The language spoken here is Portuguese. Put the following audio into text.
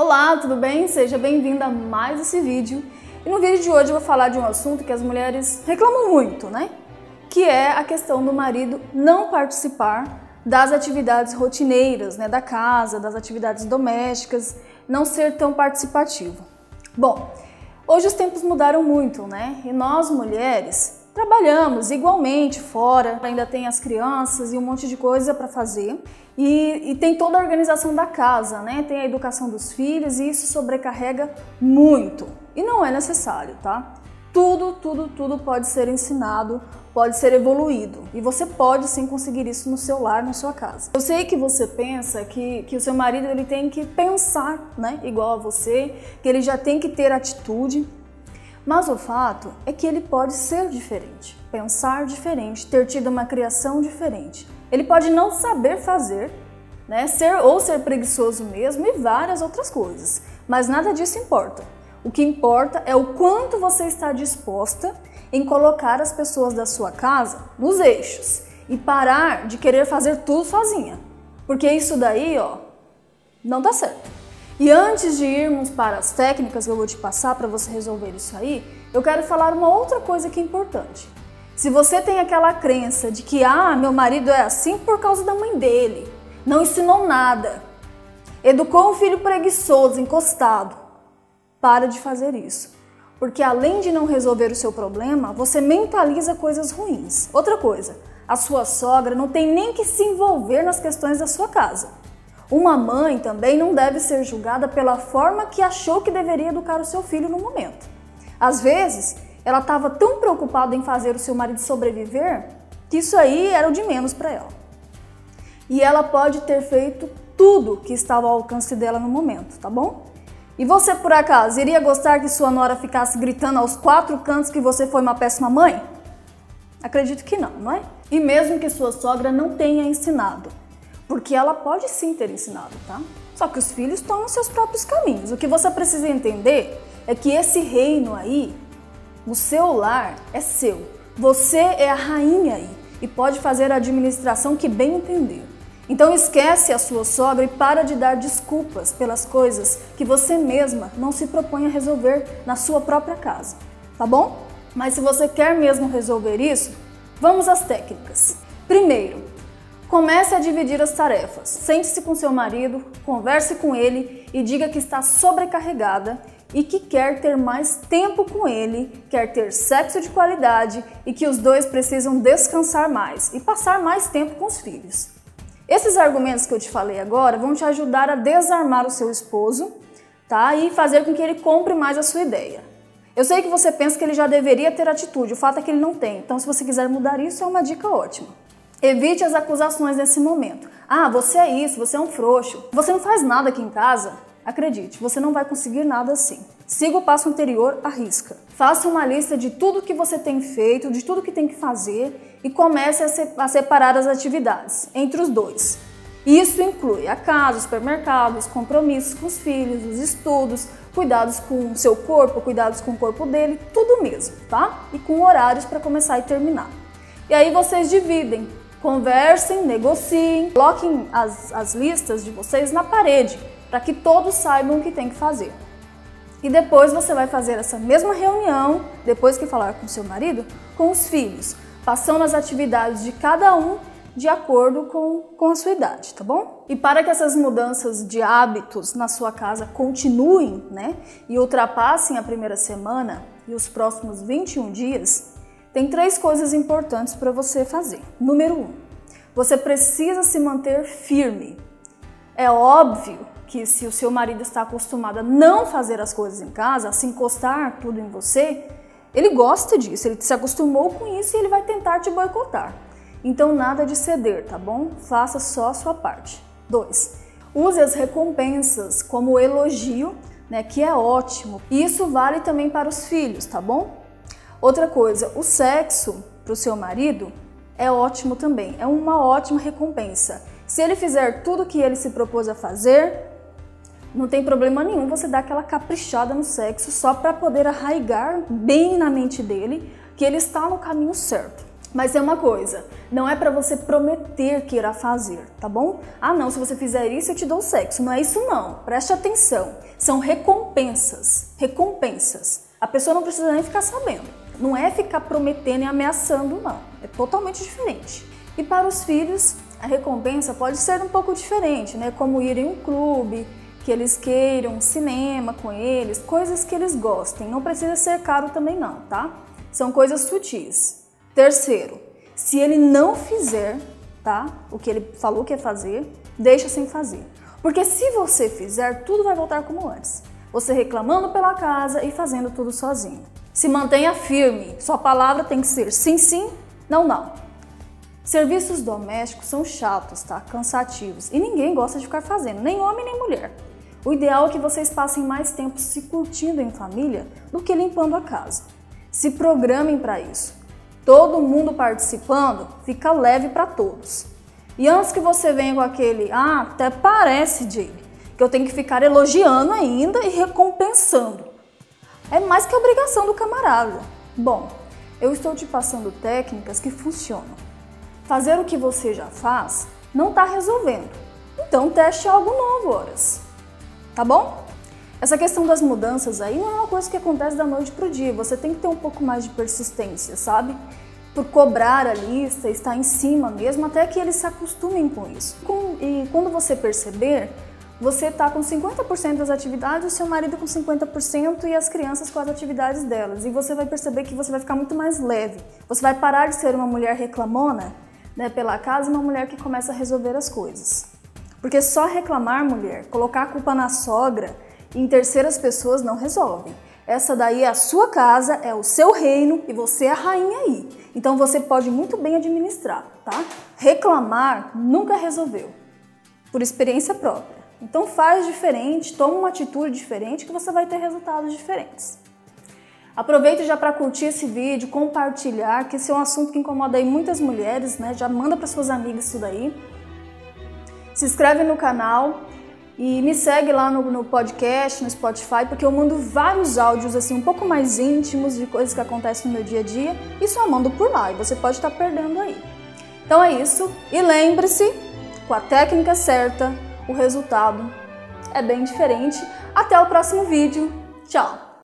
Olá, tudo bem? Seja bem-vinda a mais esse vídeo. E no vídeo de hoje eu vou falar de um assunto que as mulheres reclamam muito, né? Que é a questão do marido não participar das atividades rotineiras, né, da casa, das atividades domésticas, não ser tão participativo. Bom, hoje os tempos mudaram muito, né? E nós mulheres trabalhamos igualmente fora, ainda tem as crianças e um monte de coisa para fazer. E, e, tem toda a organização da casa, né? Tem a educação dos filhos e isso sobrecarrega muito. E não é necessário, tá? Tudo, tudo, tudo pode ser ensinado, pode ser evoluído. E você pode sim conseguir isso no seu lar, na sua casa. Eu sei que você pensa que, que o seu marido ele tem que pensar, né? Igual a você, que ele já tem que ter atitude, mas o fato é que ele pode ser diferente, pensar diferente, ter tido uma criação diferente. Ele pode não saber fazer, né, ser ou ser preguiçoso mesmo e várias outras coisas. Mas nada disso importa. O que importa é o quanto você está disposta em colocar as pessoas da sua casa nos eixos e parar de querer fazer tudo sozinha. Porque isso daí, ó, não dá certo. E antes de irmos para as técnicas que eu vou te passar para você resolver isso aí, eu quero falar uma outra coisa que é importante. Se você tem aquela crença de que, ah, meu marido é assim por causa da mãe dele, não ensinou nada, educou um filho preguiçoso, encostado, para de fazer isso. Porque além de não resolver o seu problema, você mentaliza coisas ruins. Outra coisa, a sua sogra não tem nem que se envolver nas questões da sua casa. Uma mãe também não deve ser julgada pela forma que achou que deveria educar o seu filho no momento. Às vezes, ela estava tão preocupada em fazer o seu marido sobreviver que isso aí era o de menos para ela. E ela pode ter feito tudo que estava ao alcance dela no momento, tá bom? E você, por acaso, iria gostar que sua nora ficasse gritando aos quatro cantos que você foi uma péssima mãe? Acredito que não, não é? E mesmo que sua sogra não tenha ensinado, porque ela pode sim ter ensinado, tá? Só que os filhos tomam seus próprios caminhos. O que você precisa entender é que esse reino aí, o seu lar, é seu. Você é a rainha aí e pode fazer a administração que bem entender. Então esquece a sua sogra e para de dar desculpas pelas coisas que você mesma não se propõe a resolver na sua própria casa, tá bom? Mas se você quer mesmo resolver isso, vamos às técnicas. Primeiro, Comece a dividir as tarefas. Sente-se com seu marido, converse com ele e diga que está sobrecarregada e que quer ter mais tempo com ele, quer ter sexo de qualidade e que os dois precisam descansar mais e passar mais tempo com os filhos. Esses argumentos que eu te falei agora vão te ajudar a desarmar o seu esposo, tá? E fazer com que ele compre mais a sua ideia. Eu sei que você pensa que ele já deveria ter atitude, o fato é que ele não tem. Então, se você quiser mudar isso, é uma dica ótima. Evite as acusações nesse momento. Ah, você é isso, você é um frouxo. Você não faz nada aqui em casa? Acredite, você não vai conseguir nada assim. Siga o passo anterior à risca. Faça uma lista de tudo que você tem feito, de tudo que tem que fazer e comece a, separar as atividades entre os dois. Isso inclui a casa, o supermercado, os compromissos com os filhos, os estudos, cuidados com o seu corpo, cuidados com o corpo dele, tudo mesmo, tá? E com horários para começar e terminar. E aí vocês dividem Conversem, negociem, coloquem as, as listas de vocês na parede para que todos saibam o que tem que fazer. E depois você vai fazer essa mesma reunião, depois que falar com seu marido, com os filhos, passando as atividades de cada um de acordo com, com a sua idade, tá bom? E para que essas mudanças de hábitos na sua casa continuem, né, e ultrapassem a primeira semana e os próximos 21 dias, tem três coisas importantes para você fazer. Número um, você precisa se manter firme. É óbvio que se o seu marido está acostumado a não fazer as coisas em casa, a se encostar tudo em você, ele gosta disso, ele se acostumou com isso e ele vai tentar te boicotar. Então nada de ceder, tá bom? Faça só a sua parte. 2. Use as recompensas como elogio, né, que é ótimo. Isso vale também para os filhos, tá bom? Outra coisa, o sexo para o seu marido é ótimo também, é uma ótima recompensa. Se ele fizer tudo o que ele se propôs a fazer, não tem problema nenhum você dar aquela caprichada no sexo só para poder arraigar bem na mente dele que ele está no caminho certo. Mas é uma coisa, não é para você prometer que irá fazer, tá bom? Ah, não, se você fizer isso eu te dou sexo. Não é isso não. Preste atenção. São recompensas. Recompensas. A pessoa não precisa nem ficar sabendo. Não é ficar prometendo e ameaçando, não. É totalmente diferente. E para os filhos, a recompensa pode ser um pouco diferente, né? Como ir em um clube, que eles queiram, cinema com eles, coisas que eles gostem. Não precisa ser caro também não, tá? São coisas sutis. Terceiro, se ele não fizer, tá? O que ele falou que ia fazer, deixa sem fazer. Porque se você fizer, tudo vai voltar como antes. Você reclamando pela casa e fazendo tudo sozinho. Se mantenha firme, sua palavra tem que ser sim, sim, não, não. Serviços domésticos são chatos, tá? Cansativos. E ninguém gosta de ficar fazendo, nem homem nem mulher. O ideal é que vocês passem mais tempo se curtindo em família do que limpando a casa. Se programem para isso. Todo mundo participando fica leve para todos. E antes que você venha com aquele, ah, até parece, Jay, que eu tenho que ficar elogiando ainda e recompensando. É mais que obrigação do camarada. Bom, eu estou te passando técnicas que funcionam. Fazer o que você já faz não está resolvendo. Então teste algo novo, horas. Tá bom? Essa questão das mudanças aí não é uma coisa que acontece da noite pro dia. Você tem que ter um pouco mais de persistência, sabe? Por cobrar a lista, estar em cima mesmo, até que eles se acostumem com isso. E quando você perceber, você está com 50% das atividades, o seu marido com 50% e as crianças com as atividades delas. E você vai perceber que você vai ficar muito mais leve. Você vai parar de ser uma mulher reclamona né, pela casa uma mulher que começa a resolver as coisas. Porque só reclamar, mulher, colocar a culpa na sogra e em terceiras pessoas não resolve. Essa daí é a sua casa, é o seu reino e você é a rainha aí. Então você pode muito bem administrar, tá? Reclamar nunca resolveu, por experiência própria. Então faz diferente, toma uma atitude diferente que você vai ter resultados diferentes. Aproveite já para curtir esse vídeo, compartilhar, que esse é um assunto que incomoda aí muitas mulheres, né? Já manda para suas amigas isso daí. Se inscreve no canal e me segue lá no, no, podcast, no Spotify, porque eu mando vários áudios assim um pouco mais íntimos de coisas que acontecem no meu dia a dia e só mando por lá e você pode estar tá perdendo aí. Então é isso e lembre-se, com a técnica certa, o resultado é bem diferente. Até o próximo vídeo. Tchau!